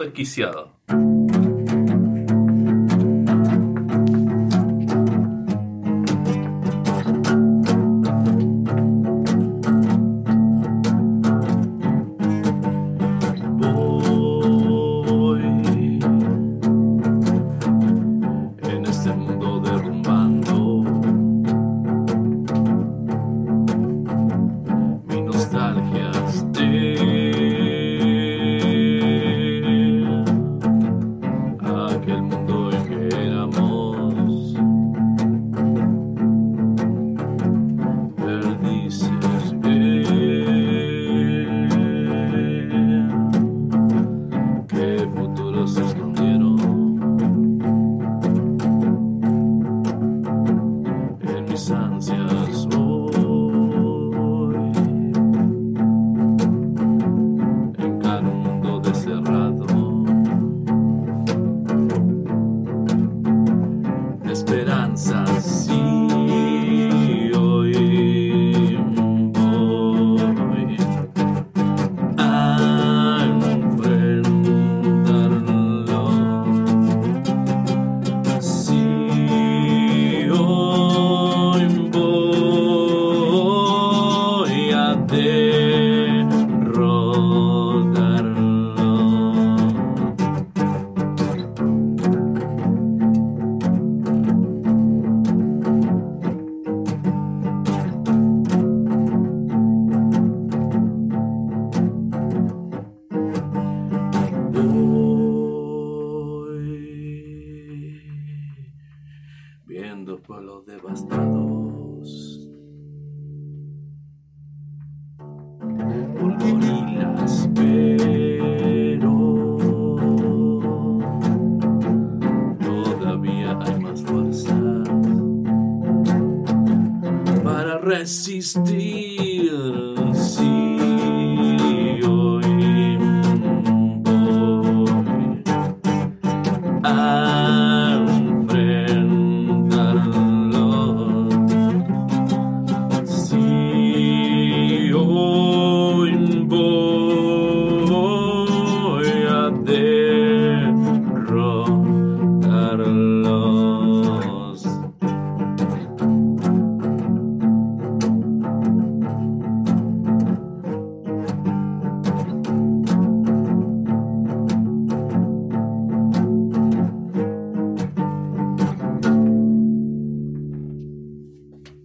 desquiciado. Aquel mundo en que éramos viendo pueblos devastados por gorilas, pero todavía hay más fuerza para resistir. Lord.